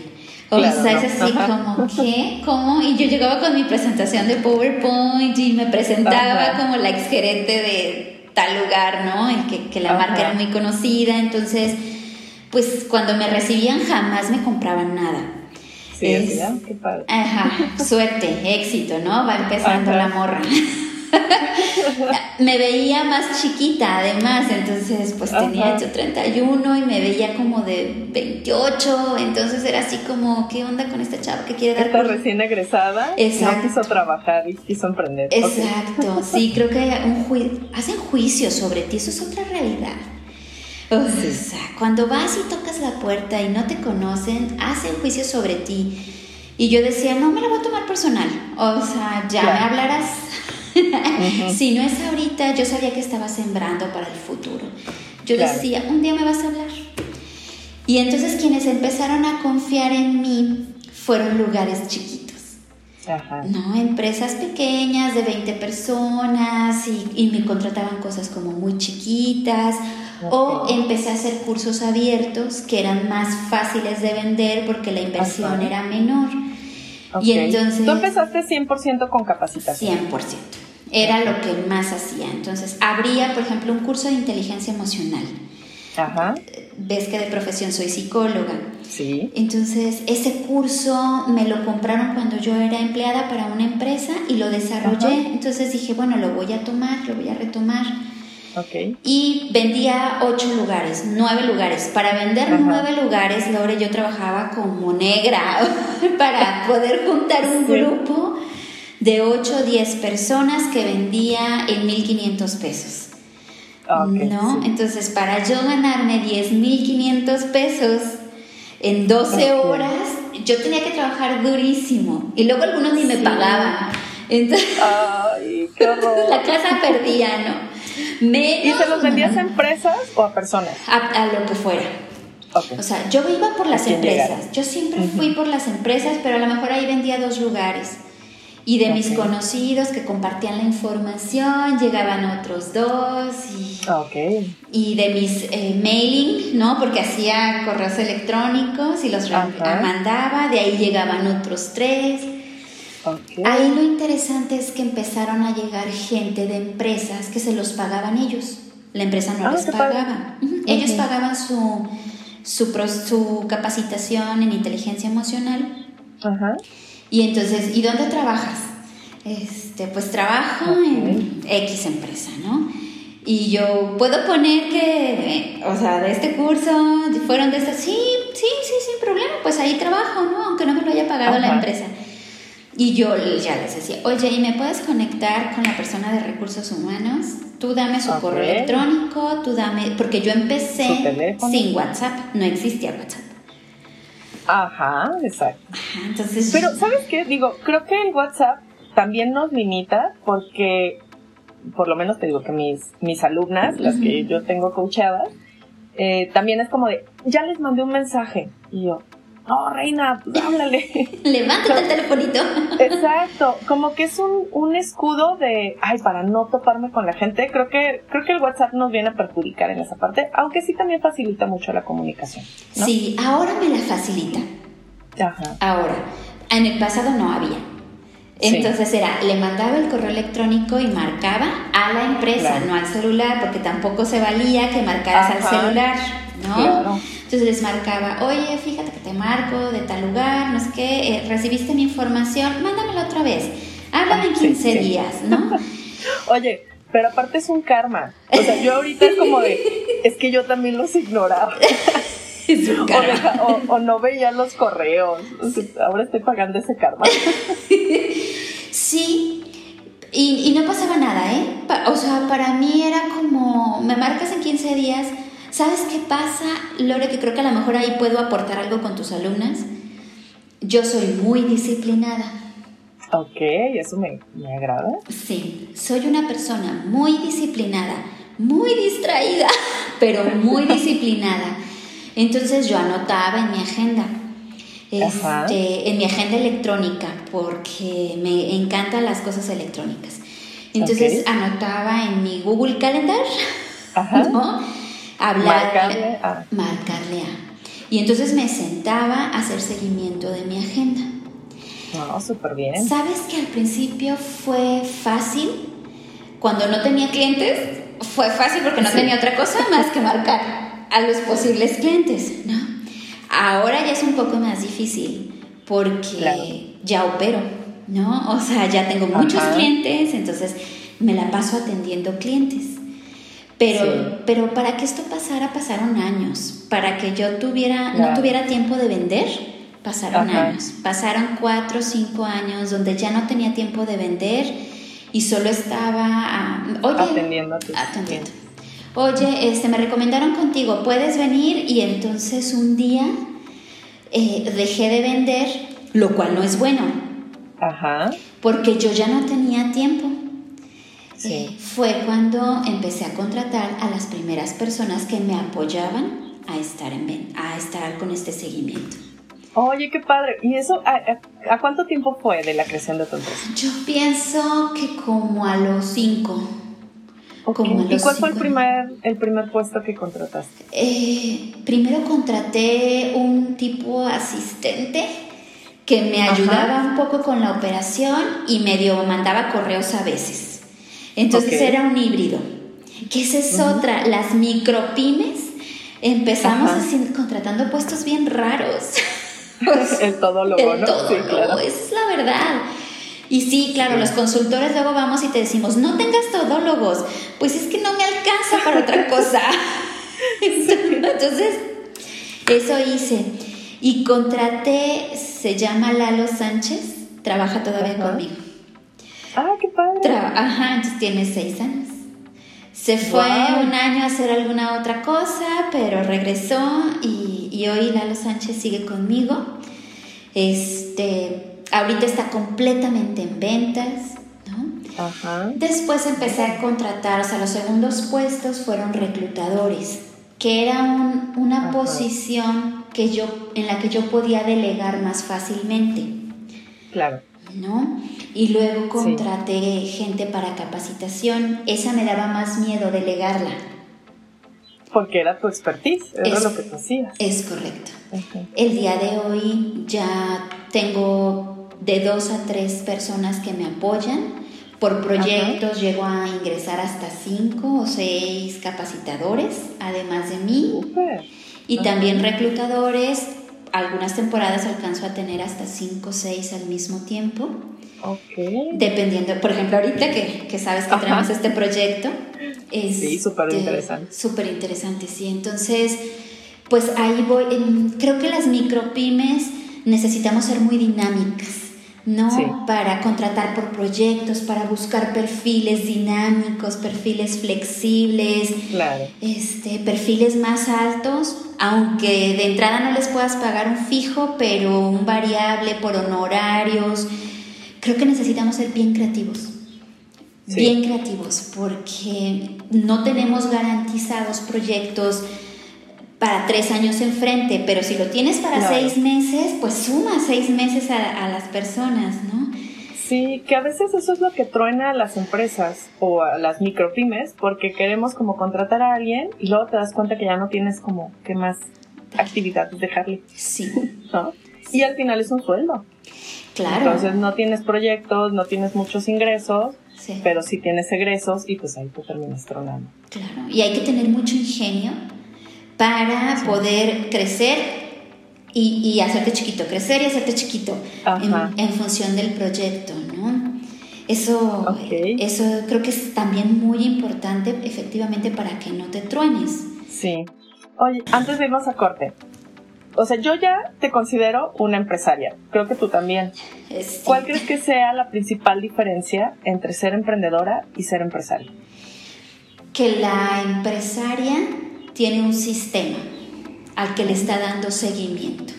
S2: O sea, es así como, ¿qué? ¿Cómo? Y yo llegaba con mi presentación de PowerPoint y me presentaba como la exgerente de tal lugar, ¿no? Y que, que la marca era muy conocida. Entonces, pues cuando me recibían jamás me compraban nada.
S1: Sí, es, qué padre.
S2: Ajá, suerte, éxito, ¿no? Va empezando la morra. me veía más chiquita además, entonces pues tenía hecho 31 y me veía como de 28, entonces era así como, ¿qué onda con esta chava que quiere dar?
S1: Está recién egresada, no quiso trabajar y quiso emprender.
S2: Exacto, sí, creo que un hacen juicio sobre ti, eso es otra realidad. O sea, cuando vas y tocas la puerta y no te conocen, hacen juicio sobre ti. Y yo decía, no me la voy a tomar personal. O sea, ya me hablarás si no es ahorita, yo sabía que estaba sembrando para el futuro. Yo decía, un día me vas a hablar. Y entonces quienes empezaron a confiar en mí fueron lugares chiquitos. No, empresas pequeñas de 20 personas y, me contrataban cosas como muy chiquitas. O empecé a hacer cursos abiertos que eran más fáciles de vender porque la inversión era menor.
S1: Y entonces... ¿Tú empezaste 100% con capacitación?
S2: 100%. Era lo que más hacía. Entonces, habría, por ejemplo, un curso de inteligencia emocional. Ajá. Ves que de profesión soy psicóloga.
S1: Sí.
S2: Entonces, ese curso me lo compraron cuando yo era empleada para una empresa y lo desarrollé. Entonces dije, bueno, lo voy a tomar, lo voy a retomar.
S1: Okay.
S2: Y vendía ocho lugares, nueve lugares. Para vender nueve lugares, Lore, yo trabajaba como negra para poder juntar un grupo de ocho o diez personas que vendía en 1500 pesos. ¿No? Entonces, para yo ganarme 10.500 pesos en 12 horas, yo tenía que trabajar durísimo. Y luego algunos ni me pagaban. Entonces,
S1: Ay, qué horror.
S2: la casa perdía, ¿no?
S1: ¿Y se los vendías a empresas o a personas?
S2: A, lo que fuera. O sea, yo iba por las empresas. Yo siempre fui por las empresas, pero a lo mejor ahí vendía dos lugares. Y de mis conocidos que compartían la información, llegaban otros dos. Y, y de mis eh, mailing, ¿no? Porque hacía correos electrónicos y los mandaba, de ahí llegaban otros tres. Ahí lo interesante es que empezaron a llegar gente de empresas que se los pagaban ellos. La empresa no ah, les pagaba. Ellos pagaban su, su, su, capacitación en inteligencia emocional.
S1: Ajá.
S2: Y entonces, ¿y dónde trabajas? Este, pues trabajo en X empresa, ¿no? Y yo puedo poner que, o sea, de este curso fueron de estas, sí, sí, sí, sin problema, pues ahí trabajo, ¿no? Aunque no me lo haya pagado la empresa. Y yo ya les decía, oye, ¿y me puedes conectar con la persona de recursos humanos? Tú dame su correo electrónico, tú dame, porque yo empecé sin WhatsApp, no existía WhatsApp.
S1: Ajá, exacto. entonces, Pero, ¿sabes qué? Digo, creo que el WhatsApp también nos limita porque, por lo menos te digo que mis, mis alumnas, las que yo tengo coachadas, eh, también es como de, ya les mandé un mensaje. Y yo, no, reina, pues háblale.
S2: Levántate el telefonito.
S1: Exacto, como que es un, un, escudo de, ay, para no toparme con la gente. Creo que, creo que el WhatsApp nos viene a perjudicar en esa parte, aunque sí también facilita mucho la comunicación.
S2: Sí, ahora me la facilita.
S1: Ajá.
S2: Ahora, en el pasado no había. Entonces era, le mandaba el correo electrónico y marcaba a la empresa, no al celular, porque tampoco se valía que marcaras al celular, ¿no? Entonces les marcaba, oye, fíjate que te marco de tal lugar, no sé qué, eh, recibiste mi información, mándamela otra vez, háblame en 15 días, ¿no?
S1: oye, pero aparte es un karma. O sea, yo ahorita es como de, es que yo también los ignoraba. o, o, no veía los correos. ahora estoy pagando ese karma.
S2: sí, y, y, no pasaba nada, ¿eh? O sea, para mí era como, me marcas en 15 días, ¿Sabes qué pasa, Lore? Que creo que a lo mejor ahí puedo aportar algo con tus alumnas. Yo soy muy disciplinada.
S1: Ok, eso me, me agrada.
S2: Sí, soy una persona muy disciplinada, muy distraída, pero muy disciplinada. Entonces yo anotaba en mi agenda, este, en mi agenda electrónica, porque me encantan las cosas electrónicas. Entonces anotaba en mi Google Calendar, ¿no? Hablarle, marcarle a. Y entonces me sentaba a hacer seguimiento de mi agenda.
S1: No, súper bien.
S2: ¿Sabes que al principio fue fácil? Cuando no tenía clientes, fue fácil porque no tenía otra cosa más que marcar a los posibles clientes, ¿no? Ahora ya es un poco más difícil porque ya opero, ¿no? O sea, ya tengo muchos clientes, entonces me la paso atendiendo clientes. Pero, pero para que esto pasara, pasaron años. Para que yo tuviera, no tuviera tiempo de vender, pasaron años. Pasaron cuatro o cinco años donde ya no tenía tiempo de vender y solo estaba ah, oye,
S1: atendiendo.
S2: atendiendo. Oye, este, me recomendaron contigo, puedes venir y entonces un día eh, dejé de vender, lo cual no es bueno.
S1: Ajá.
S2: Porque yo ya no tenía tiempo. Sí. fue cuando empecé a contratar a las primeras personas que me apoyaban a estar, en, a estar con este seguimiento.
S1: Oye, qué padre. ¿Y eso a, cuánto tiempo fue de la creación de tu empresa?
S2: Yo pienso que como a los cinco.
S1: ¿Y cuál fue el primer, el primer puesto que contrataste?
S2: Eh, primero contraté un tipo asistente que me ayudaba un poco con la operación y medio mandaba correos a veces. Entonces era un híbrido. Que esa es otra, las micropymes empezamos así, contratando puestos bien raros.
S1: el todólogo,
S2: el ¿no? sí, claro. es la verdad. Y sí, claro, los consultores luego vamos y te decimos, no tengas todólogos. Pues es que no me alcanza para otra cosa. Entonces, eso hice. Y contraté, se llama Lalo Sánchez, trabaja todavía conmigo.
S1: Ah, qué padre.
S2: Ajá, entonces tiene seis años. Se fue un año a hacer alguna otra cosa, pero regresó y, y hoy Lalo Sánchez sigue conmigo. Este, ahorita está completamente en ventas, ¿no? Ajá. Después empecé a contratar, o sea, los segundos puestos fueron reclutadores, que era una posición que yo, en la que yo podía delegar más fácilmente.
S1: Claro.
S2: ¿No? Y luego contraté gente para capacitación. Esa me daba más miedo delegarla.
S1: Porque era tu expertise, era es, lo que tú hacías.
S2: Es correcto. El día de hoy ya tengo de dos a tres personas que me apoyan. Por proyectos llego a ingresar hasta cinco o seis capacitadores, además de mí. Y también reclutadores. Algunas temporadas alcanzo a tener hasta cinco o seis al mismo tiempo.
S1: Ok.
S2: Dependiendo, por ejemplo, ahorita que, que sabes que tenemos este proyecto.
S1: Es sí, súper interesante.
S2: Súper interesante, sí. Entonces, pues ahí voy. Creo que las micropymes necesitamos ser muy dinámicas. ¿No? Para contratar por proyectos, para buscar perfiles dinámicos, perfiles flexibles,
S1: claro.
S2: este, perfiles más altos, aunque de entrada no les puedas pagar un fijo, pero un variable por honorarios. Creo que necesitamos ser bien creativos. Bien creativos, porque no tenemos garantizados proyectos para tres años enfrente, pero si lo tienes para seis meses, pues suma seis meses a, a, las personas, ¿no?
S1: Sí, que a veces eso es lo que truena a las empresas o a las micropymes, porque queremos como contratar a alguien y luego te das cuenta que ya no tienes como qué más actividades dejarle.
S2: Sí.
S1: ¿No? Y al final es un sueldo.
S2: Claro.
S1: Entonces no tienes proyectos, no tienes muchos ingresos, pero sí tienes egresos y pues ahí te terminas tronando.
S2: Claro. Y hay que tener mucho ingenio para poder crecer y, hacerte chiquito, crecer y hacerte chiquito en, función del proyecto, ¿no? Eso, eso creo que es también muy importante efectivamente para que no te truenes.
S1: Sí. Oye, antes de irnos a corte, o sea, yo ya te considero una empresaria, creo que tú también. ¿Cuál crees que sea la principal diferencia entre ser emprendedora y ser empresaria?
S2: Que la empresaria tiene un sistema al que le está dando seguimiento.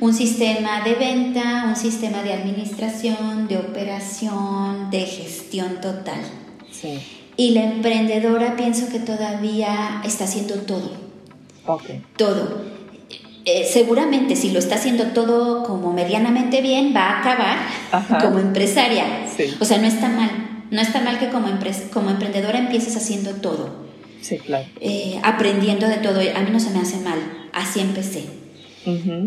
S2: Un sistema de venta, un sistema de administración, de operación, de gestión total. Y la emprendedora pienso que todavía está haciendo todo. Todo. Eh, seguramente si lo está haciendo todo como medianamente bien, va a acabar como empresaria. O sea, no está mal. No está mal que como, como emprendedora empieces haciendo todo.
S1: Sí, claro.
S2: Eh, aprendiendo de todo. A mí no se me hace mal, así empecé.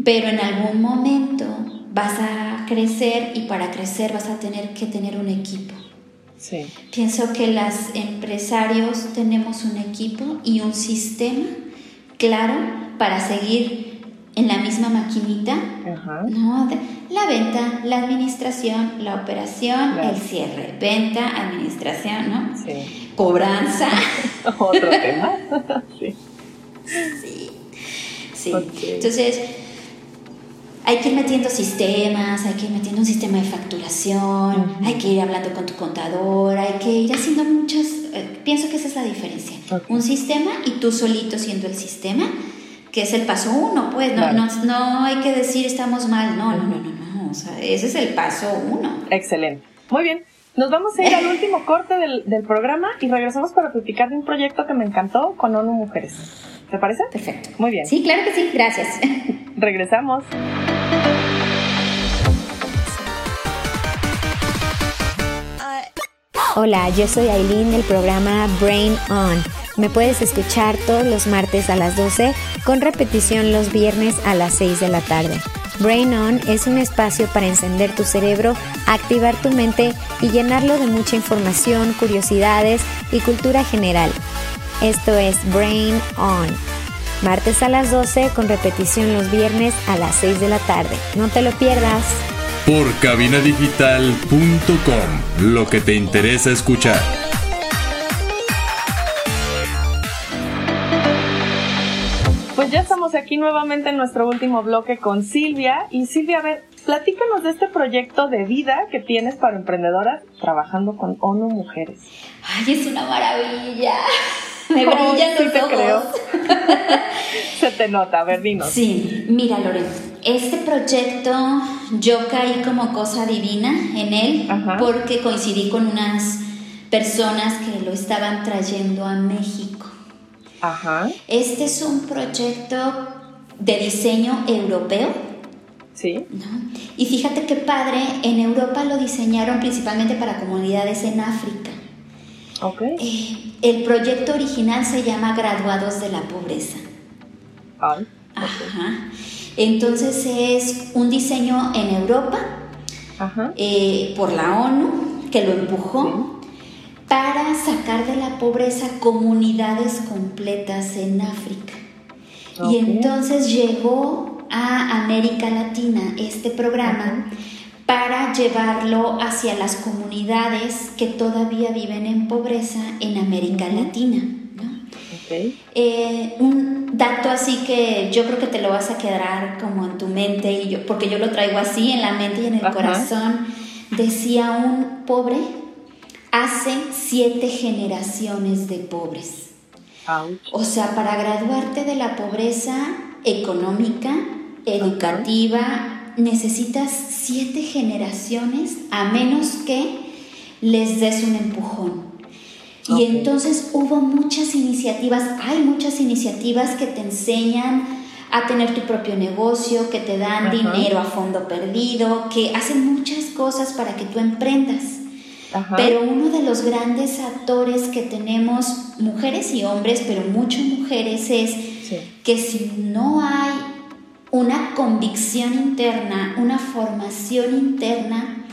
S2: Pero en algún momento vas a crecer y para crecer vas a tener que tener un equipo.
S1: Sí.
S2: Pienso que los empresarios tenemos un equipo y un sistema claro para seguir en la misma maquinita, ¿no? La venta, la administración, la operación, el cierre. Venta, administración, ¿no?
S1: Sí
S2: cobranza.
S1: Otro tema. sí.
S2: Sí. Entonces, hay que ir metiendo sistemas, hay que ir metiendo un sistema de facturación, hay que ir hablando con tu contador, hay que ir haciendo muchas. Eh, pienso que esa es la diferencia. Un sistema y tú solito siendo el sistema, que es el paso uno, pues. No, no, no hay que decir estamos mal, no, no, no, no. O sea, ese es el paso uno.
S1: Excelente. Muy bien. Nos vamos a ir al último corte del, programa y regresamos para platicar de un proyecto que me encantó con ONU Mujeres. ¿Te parece?
S2: Perfecto.
S1: Muy bien.
S2: Sí, claro que sí. Gracias.
S1: Regresamos.
S3: Hola, yo soy Aileen del programa Brain On. Me puedes escuchar todos los martes a las 12 con repetición los viernes a las 6 de la tarde. Brain On es un espacio para encender tu cerebro, activar tu mente y llenarlo de mucha información, curiosidades y cultura general. Esto es Brain On. martes a las 12 con repetición los viernes a las 6 de la tarde. No te lo pierdas.
S4: Por cabinadigital.com, lo que te interesa escuchar.
S1: Estamos aquí nuevamente en nuestro último bloque con Silvia. Y Silvia, a ver, platícanos de este proyecto de vida que tienes para emprendedoras trabajando con ONU Mujeres.
S2: Ay, es una maravilla. Me brillan los
S1: te
S2: ojos.
S1: creo. Se te nota, a ver, dinos.
S2: Sí, mira Lorena, este proyecto yo caí como cosa divina en él
S1: Ajá.
S2: porque coincidí con unas personas que lo estaban trayendo a México.
S1: Ajá,
S2: Este es un proyecto de diseño europeo,
S1: sí.
S2: ¿no? Y fíjate qué padre, en Europa lo diseñaron principalmente para comunidades en África.
S1: Ok.
S2: Eh, el proyecto original se llama Graduados de la Pobreza.
S1: Ay,
S2: Ajá. Entonces es un diseño en Europa
S1: ajá.
S2: eh, por la ONU que lo empujó para sacar de la pobreza comunidades completas en África. Y entonces llegó a América Latina este programa para llevarlo hacia las comunidades que todavía viven en pobreza en América Latina. ¿no? Eh, un dato así que yo creo que te lo vas a quedar como en tu mente, y yo, porque yo lo traigo así en la mente y en el corazón. Decía un pobre hace siete generaciones de pobres. O sea, para graduarte de la pobreza económica, educativa, necesitas siete generaciones a menos que les des un empujón. Y entonces hubo muchas iniciativas, hay muchas iniciativas que te enseñan a tener tu propio negocio, que te dan dinero a fondo perdido, que hacen muchas cosas para que tú emprendas.
S1: Ajá.
S2: Pero uno de los grandes actores que tenemos, mujeres y hombres, pero mucho mujeres, es
S1: Sí.
S2: que si no hay una convicción interna, una formación interna,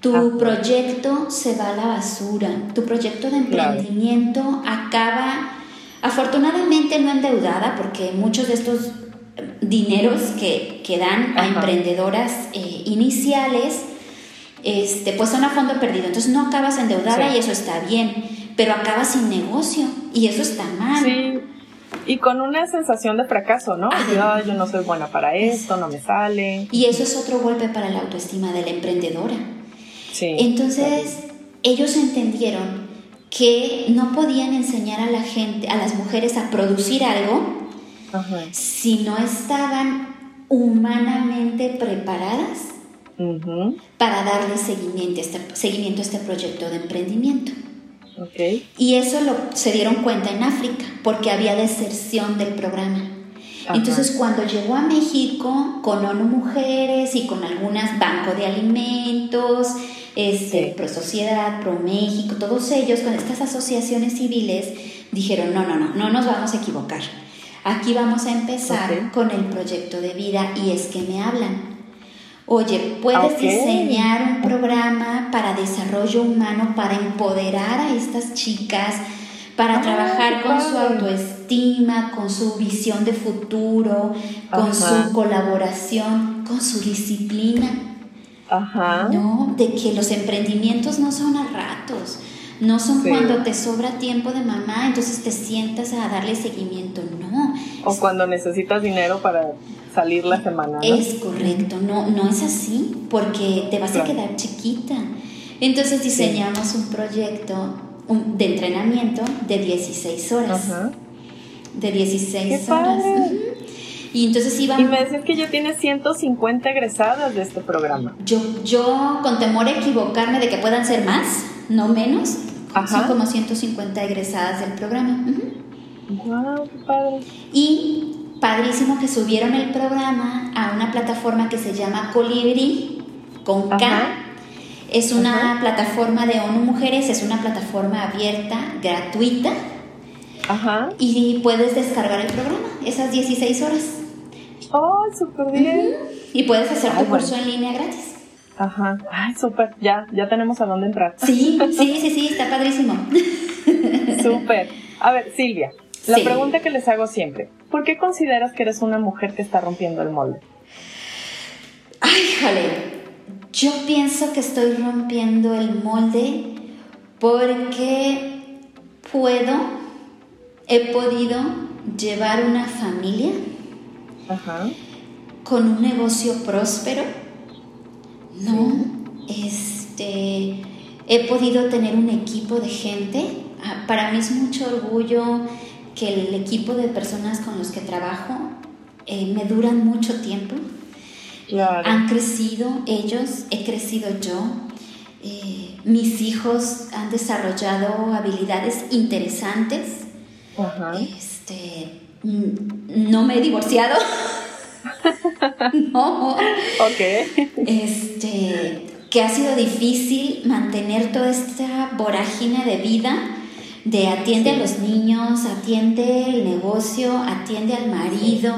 S2: tu
S1: Ajá.
S2: proyecto se va a la basura. Tu proyecto de
S1: Claro.
S2: emprendimiento acaba, afortunadamente no endeudada, porque muchos de estos dineros que, que dan a emprendedoras eh, iniciales, este, pues son a fondo perdido. Entonces no acabas endeudada
S1: Sí.
S2: y eso está bien, pero acabas sin negocio y eso está mal.
S1: Sí. Y con una sensación de fracaso, ¿no? "Ay, yo no soy buena para esto, no me sale.
S2: Y eso es otro golpe para la autoestima de la emprendedora.
S1: Sí.
S2: Entonces, ellos entendieron que no podían enseñar a la gente, a las mujeres a producir algo
S1: Ajá.
S2: si no estaban humanamente preparadas Para darle seguimiento a este, seguimiento a este proyecto de emprendimiento.
S1: Ok.
S2: Y eso lo, se dieron cuenta en África, porque había deserción del programa.
S1: Ajá.
S2: Entonces, cuando llegó a México con ONU Mujeres y con algunas Banco de Alimentos, este,
S1: Sí.
S2: Pro Sociedad, Pro México, todos ellos, con estas asociaciones civiles, dijeron, no, no, no, no nos vamos a equivocar. Aquí vamos a empezar con el proyecto de vida y es que me hablan. Oye, ¿puedes diseñar un programa para desarrollo humano, para empoderar a estas chicas, para
S1: Ah,
S2: trabajar con su autoestima, con su visión de futuro, con
S1: Ajá.
S2: su colaboración, con su disciplina?
S1: Ajá.
S2: No, de que los emprendimientos no son a ratos, no son
S1: Sí.
S2: cuando te sobra tiempo de mamá, entonces te sientas a darle seguimiento, no.
S1: O cuando necesitas dinero para salir la semana, ¿no?
S2: Es correcto, no, no es así, porque te vas a quedar chiquita. Entonces diseñamos un proyecto un- de entrenamiento de 16 horas.
S1: Ajá.
S2: De 16
S1: ¡Qué
S2: horas.
S1: padre!
S2: Y entonces iba...
S1: Y me decías que ya tienes 150 egresadas de este programa.
S2: Yo, yo, con temor a equivocarme de que puedan ser más, no menos,
S1: Ajá.
S2: son como 150 egresadas del programa. Ujú.
S1: ¡Wow! ¡Qué padre!
S2: Y padrísimo que subieron el programa a una plataforma que se llama Colibri, con K.
S1: Ajá.
S2: Es una
S1: Ajá.
S2: plataforma de ONU Mujeres, es una plataforma abierta, gratuita,
S1: Ajá.
S2: y puedes descargar el programa, esas 16 horas.
S1: ¡Oh, súper bien!
S2: Y puedes hacer tu
S1: Ay, bueno.
S2: curso en línea gratis.
S1: Ajá. ¡Ay, súper! Ya, ya tenemos a dónde entrar.
S2: Sí, sí, sí, sí, está padrísimo.
S1: Súper. A ver, Silvia, La pregunta que les hago siempre, ¿por qué consideras que eres una mujer que está rompiendo el molde?
S2: Ay, jale. Yo pienso que estoy rompiendo el molde porque puedo, he podido llevar una familia con un negocio próspero, ¿no? Este, he podido tener un equipo de gente. Ah, para mí es mucho orgullo que el equipo de personas con los que trabajo eh, me duran mucho tiempo. Han crecido ellos, he crecido yo. Eh, mis hijos han desarrollado habilidades interesantes. Este, no me he divorciado. no.
S1: Ok.
S2: Este, que ha sido difícil mantener toda esta vorágine de vida de atiende a los niños, atiende el negocio, atiende al marido,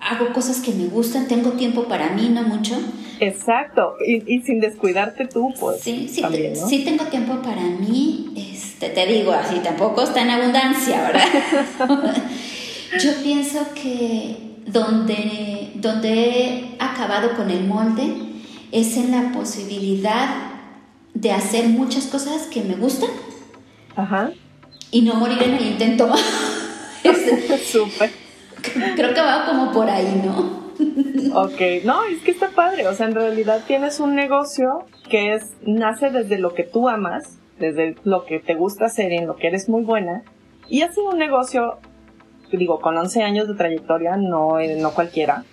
S2: hago cosas que me gustan, tengo tiempo para mí, no mucho.
S1: Exacto, y, sin descuidarte tú, pues.
S2: Sí, sí, sí tengo tiempo para mí, este, te digo así, tampoco está en abundancia, ¿verdad? Yo pienso que donde, donde he acabado con el molde es en la posibilidad de hacer muchas cosas que me gustan
S1: Ajá.
S2: y no morir en el intento.
S1: Súper.
S2: Creo que va como por ahí, ¿no?
S1: ok, no, es que está padre, o sea, en realidad tienes un negocio que es, nace desde lo que tú amas, desde lo que te gusta hacer y en lo que eres muy buena, y ha sido un negocio, digo, con 11 años de trayectoria, no, eh, no cualquiera,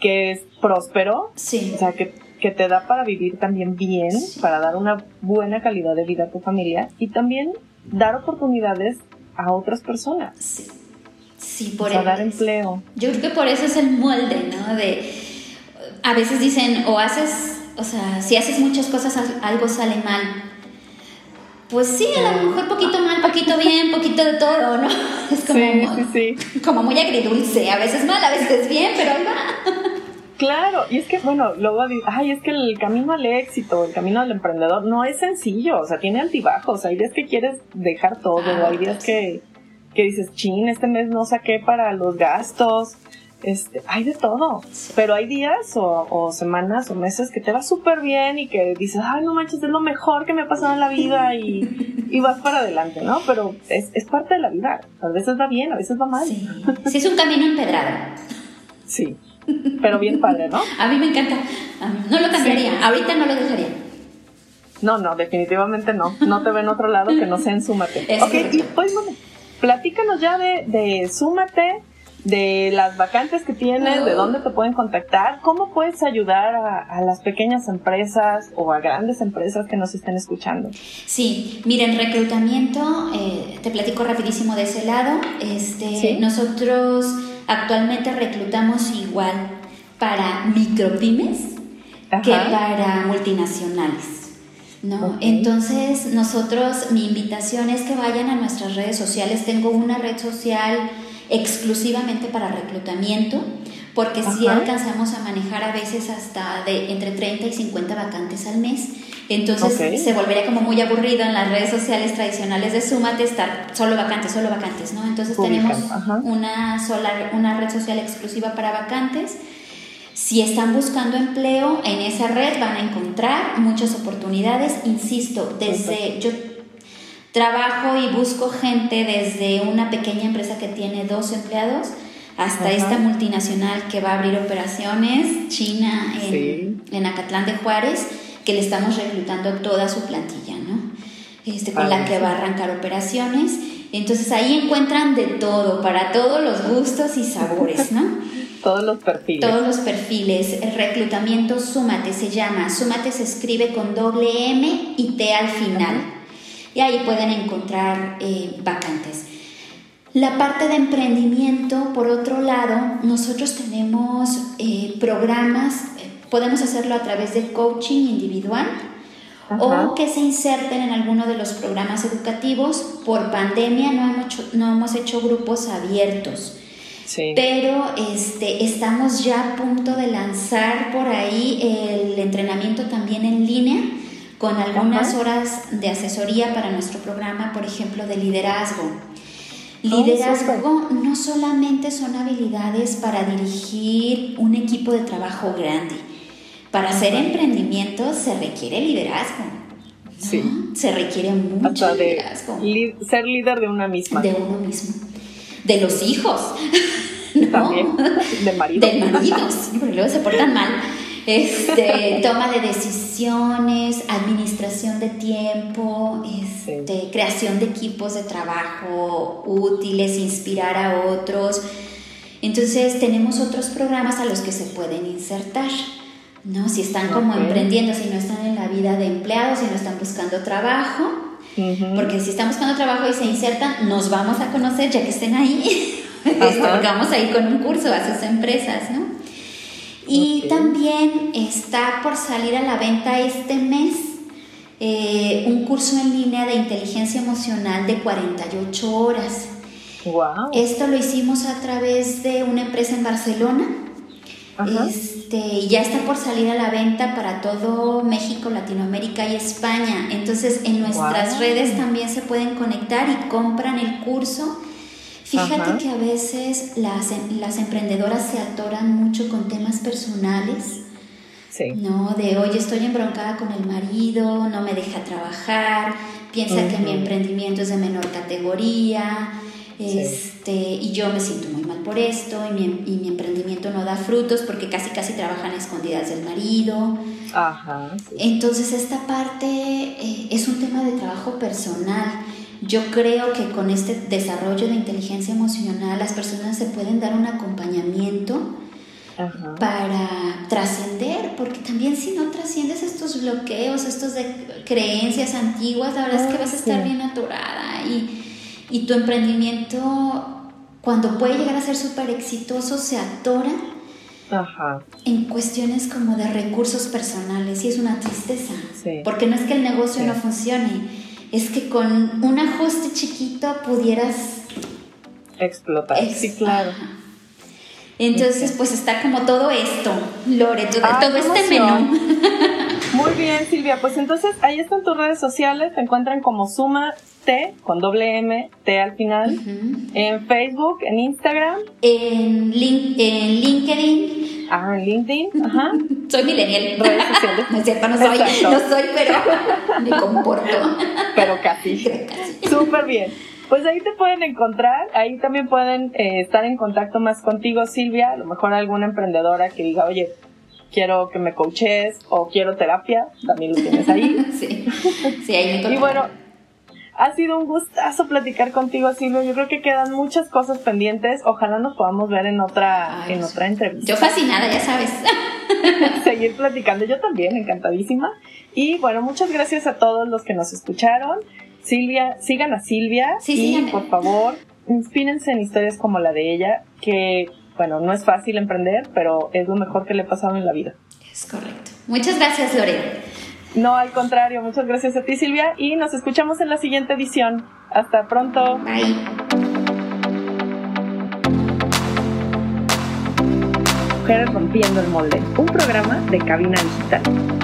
S1: que es próspero,
S2: sí.
S1: o sea, que, que te da para vivir también bien, para dar una buena calidad de vida a tu familia y también dar oportunidades a otras personas.
S2: Sí. Sí, por
S1: eso. dar empleo.
S2: Yo creo que por eso es el molde, ¿no? De, a veces dicen, o haces, o sea, si haces muchas cosas, algo sale mal. Pues sí, a lo mejor poquito mal, poquito bien, poquito de todo, ¿no? Es como,
S1: sí, sí,
S2: como muy agridulce, a veces mal, a veces bien, pero va.
S1: Claro, y es que, bueno, luego, ay, es que el camino al éxito, el camino al emprendedor no es sencillo, o sea, tiene altibajos, hay días que quieres dejar todo, ah, hay días que que dices, chin, este mes no saqué para los gastos. Este, hay de todo, pero hay días o, semanas o meses que te va súper bien y que dices, ay, no manches, es lo mejor que me ha pasado en la vida y, y vas para adelante, ¿no? Pero es, es, parte de la vida. A veces va bien, a veces va mal.
S2: Sí, sí es un camino empedrado.
S1: Sí, pero bien padre, ¿no?
S2: a mí me encanta. No lo cambiaría, ahorita no lo dejaría.
S1: No, no, definitivamente no. No te ve en otro lado que no sea en Súmate. ok, y pues bueno platícanos ya de, de Súmate, de las vacantes que tienes, de dónde te pueden contactar, cómo puedes ayudar a, las pequeñas empresas o a grandes empresas que nos estén escuchando.
S2: Sí, miren, reclutamiento, eh, te platico rapidísimo de ese lado. Este, Nosotros actualmente reclutamos igual para micropymes que para multinacionales. ¿no? Entonces, nosotros, mi invitación es que vayan a nuestras redes sociales. Tengo una red social exclusivamente para reclutamiento, porque si alcanzamos a manejar a veces hasta de entre 30 y 50 vacantes al mes. Entonces se volvería como muy aburrido en las redes sociales tradicionales de Súmate estar solo vacantes, solo vacantes, ¿no? Entonces tenemos una sola, una red social exclusiva para vacantes. Si están buscando empleo, en esa red van a encontrar muchas oportunidades. Insisto, desde yo trabajo y busco gente desde una pequeña empresa que tiene dos empleados hasta esta multinacional que va a abrir operaciones, China, en, en, Acatlán de Juárez, que le estamos reclutando toda su plantilla, ¿no? Este, con la que va a arrancar operaciones. Entonces ahí encuentran de todo, para todos los gustos y sabores, ¿no?
S1: Todos los perfiles.
S2: Todos los perfiles. El reclutamiento Súmate se llama. Súmate se escribe con doble M y T al final. Y ahí pueden encontrar eh, vacantes. La parte de emprendimiento, por otro lado, nosotros tenemos eh, programas, eh, podemos hacerlo a través de coaching individual o que se inserten en alguno de los programas educativos. Por pandemia no hemos no hemos hecho grupos abiertos. Pero este, estamos ya a punto de lanzar por ahí el entrenamiento también en línea con algunas horas de asesoría para nuestro programa, por ejemplo, de liderazgo. Liderazgo no solamente son habilidades para dirigir un equipo de trabajo grande. Para hacer emprendimientos se requiere liderazgo. Sí. Se requiere mucho liderazgo.
S1: ser líder de una misma.
S2: De uno mismo. De los hijos.
S1: También. De maridos.
S2: De maridos. Porque luego se portan mal. Este, toma de decisiones, administración de tiempo, este, creación de equipos de trabajo útiles, inspirar a otros. Entonces tenemos otros programas a los que se pueden insertar. ¿No? Si están como emprendiendo, si no están en la vida de empleados, si no están buscando trabajo, porque si están buscando trabajo y se insertan, nos vamos a conocer ya que estén ahí. vamos a ir con un curso a sus empresas, ¿no? Y también está por salir a la venta este mes eh, un curso en línea de inteligencia emocional de 48 horas.
S1: Wow.
S2: Esto lo hicimos a través de una empresa en Barcelona. Este, y ya está por salir a la venta para todo México, Latinoamérica y España. Entonces en nuestras redes también se pueden conectar y compran el curso Fíjate que a veces las, em, las emprendedoras se atoran mucho con temas personales. Sí. ¿no? De, oye, estoy embroncada con el marido, no me deja trabajar, piensa que mi emprendimiento es de menor categoría, este, y yo me siento muy mal por esto, y mi, y mi, emprendimiento no da frutos porque casi casi trabajan a escondidas del marido.
S1: Ajá,
S2: Entonces esta parte eh, es un tema de trabajo personal. Yo creo que con este desarrollo de inteligencia emocional las personas se pueden dar un acompañamiento para trascender, porque también si no trasciendes estos bloqueos, estos de creencias antiguas, la verdad es que vas a estar bien atorada y, y tu emprendimiento, cuando puede llegar a ser súper exitoso, se atora en cuestiones como de recursos personales y es una tristeza, porque no es que el negocio no funcione, es que con un ajuste chiquito pudieras
S1: explotar. sí, claro.
S2: Entonces, pues está como todo esto, Lore, todo, este menú.
S1: Muy bien, Silvia. Pues entonces ahí están tus redes sociales, te encuentran como Suma T con doble M, T al final, en Facebook, en Instagram,
S2: en, en LinkedIn.
S1: Ah, en LinkedIn, ajá.
S2: soy millennial. Redes sociales. No es cierto, no soy, no soy, pero me comporto.
S1: Pero casi. Súper bien. Pues ahí te pueden encontrar, ahí también pueden eh, estar en contacto más contigo, Silvia, a lo mejor alguna emprendedora que diga, oye, quiero que me coaches o quiero terapia, también lo tienes ahí.
S2: sí, sí, ahí me
S1: Y bueno, ha sido un gustazo platicar contigo, Silvia. Yo creo que quedan muchas cosas pendientes. Ojalá nos podamos ver en otra, en otra entrevista.
S2: Yo fascinada, ya sabes.
S1: Seguir platicando. Yo también, encantadísima. Y bueno, muchas gracias a todos los que nos escucharon. Silvia, sigan a Silvia
S2: sí,
S1: y por favor, inspírense en historias como la de ella, que bueno, no es fácil emprender, pero es lo mejor que le ha pasado en la vida.
S2: Es correcto. Muchas gracias, Lorena.
S1: No, al contrario, muchas gracias a ti, Silvia, y nos escuchamos en la siguiente edición. Hasta pronto.
S2: Bye.
S1: Mujeres Rompiendo el Molde, un programa de cabina digital.